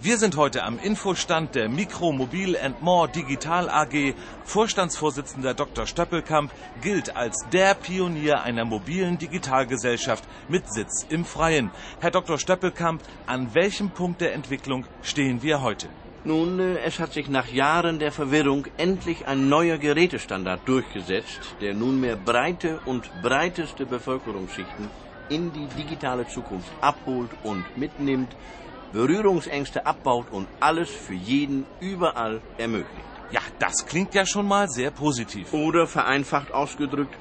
Wir sind heute am Infostand der Mikro, Mobil and More Digital AG. Vorstandsvorsitzender Dr. Stöppelkamp gilt als der Pionier einer mobilen Digitalgesellschaft mit Sitz im Freien. Herr Dr. Stöppelkamp, an welchem Punkt der Entwicklung stehen wir heute? Nun, äh, es hat sich nach Jahren der Verwirrung endlich ein neuer Gerätestandard durchgesetzt, der nunmehr breite und breiteste Bevölkerungsschichten in die digitale Zukunft abholt und mitnimmt, Berührungsängste abbaut und alles für jeden überall ermöglicht. Ja, das klingt ja schon mal sehr positiv. Oder vereinfacht ausgedrückt,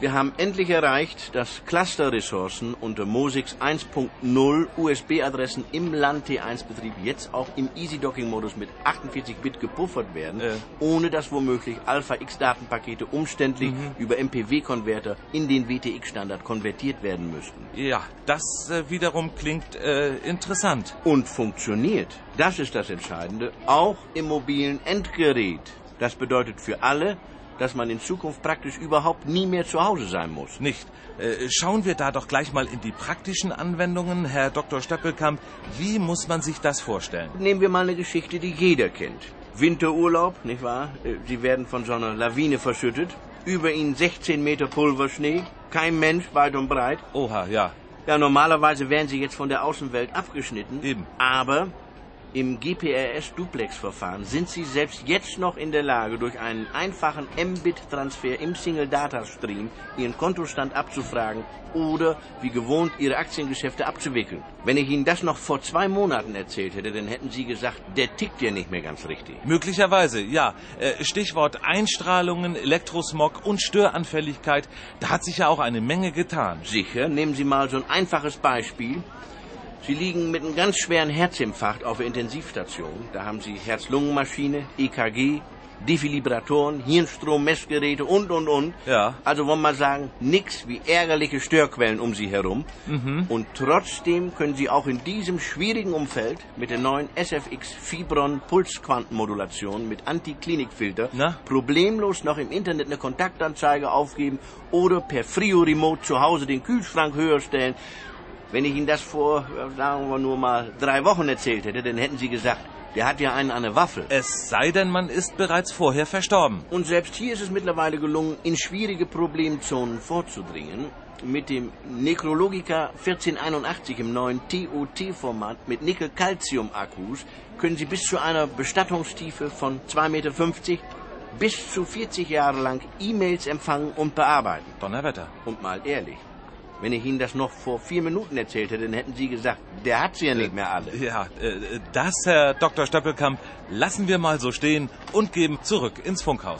wir haben endlich erreicht, dass Cluster-Ressourcen unter MOSIX 1.0 USB-Adressen im LAN-T1-Betrieb jetzt auch im Easy-Docking-Modus mit 48-Bit gepuffert werden, Äh. ohne dass womöglich Alpha-X-Datenpakete umständlich über MPW-Konverter in den WTX-Standard konvertiert werden müssten. Ja, das äh, wiederum klingt äh, interessant. Und funktioniert. Das ist das Entscheidende. Auch im mobilen Endgerät. Das bedeutet für alle, dass man in Zukunft praktisch überhaupt nie mehr zu Hause sein muss. Nicht. Äh, schauen wir da doch gleich mal in die praktischen Anwendungen. Herr Dr. Stöppelkamp, wie muss man sich das vorstellen? Nehmen wir mal eine Geschichte, die jeder kennt. Winterurlaub, nicht wahr? Äh, Sie werden von so einer Lawine verschüttet. Über ihnen 16 Meter Pulverschnee. Kein Mensch weit und breit. Oha, ja, Ja, normalerweise wären sie jetzt von der Außenwelt abgeschnitten. Eben. Aber im GPRS-Duplex-Verfahren sind sie selbst jetzt noch in der Lage, durch einen einfachen Mbit-Transfer im Single-Data-Stream ihren Kontostand abzufragen oder wie gewohnt ihre Aktiengeschäfte abzuwickeln. Wenn ich Ihnen das noch vor zwei Monaten erzählt hätte, dann hätten Sie gesagt, der tickt ja nicht mehr ganz richtig. möglicherweise, ja. Äh, Stichwort Einstrahlungen, Elektrosmog und Störanfälligkeit. Da hat sich ja auch eine Menge getan. Sicher, nehmen Sie mal so ein einfaches Beispiel. Sie liegen mit einem ganz schweren Herzinfarkt auf der Intensivstation. Da haben Sie Herz-Lungen-Maschine, EKG, Defibrillatoren, Hirnstrommessgeräte und, und, und. Ja. Also wollen wir sagen, nix wie ärgerliche Störquellen um Sie herum. Und trotzdem können Sie auch in diesem schwierigen Umfeld mit der neuen SFX Fibron Pulsquantenmodulation mit Antiklinikfilter problemlos noch im Internet eine Kontaktanzeige aufgeben oder per Frio Remote zu Hause den Kühlschrank höher stellen. Wenn ich Ihnen das vor, sagen wir nur mal, drei Wochen erzählt hätte, dann hätten Sie gesagt, der hat ja einen an der Waffel. Es sei denn, man ist bereits vorher verstorben. Und selbst hier ist es mittlerweile gelungen, in schwierige Problemzonen vorzudringen. Mit dem Necrologica 1481 im neuen TOT-Format mit Nickel-Calcium-Akkus können Sie bis zu einer Bestattungstiefe von 2,50 Meter bis zu 40 Jahre lang E-Mails empfangen und bearbeiten. Donnerwetter. Und mal ehrlich, wenn ich Ihnen das noch vor vier Minuten erzählt hätte, dann hätten Sie gesagt, der hat sie ja nicht mehr alle. Ja, äh, das, Herr Dr. Stöppelkamp, lassen wir mal so stehen und geben zurück ins Funkhaus.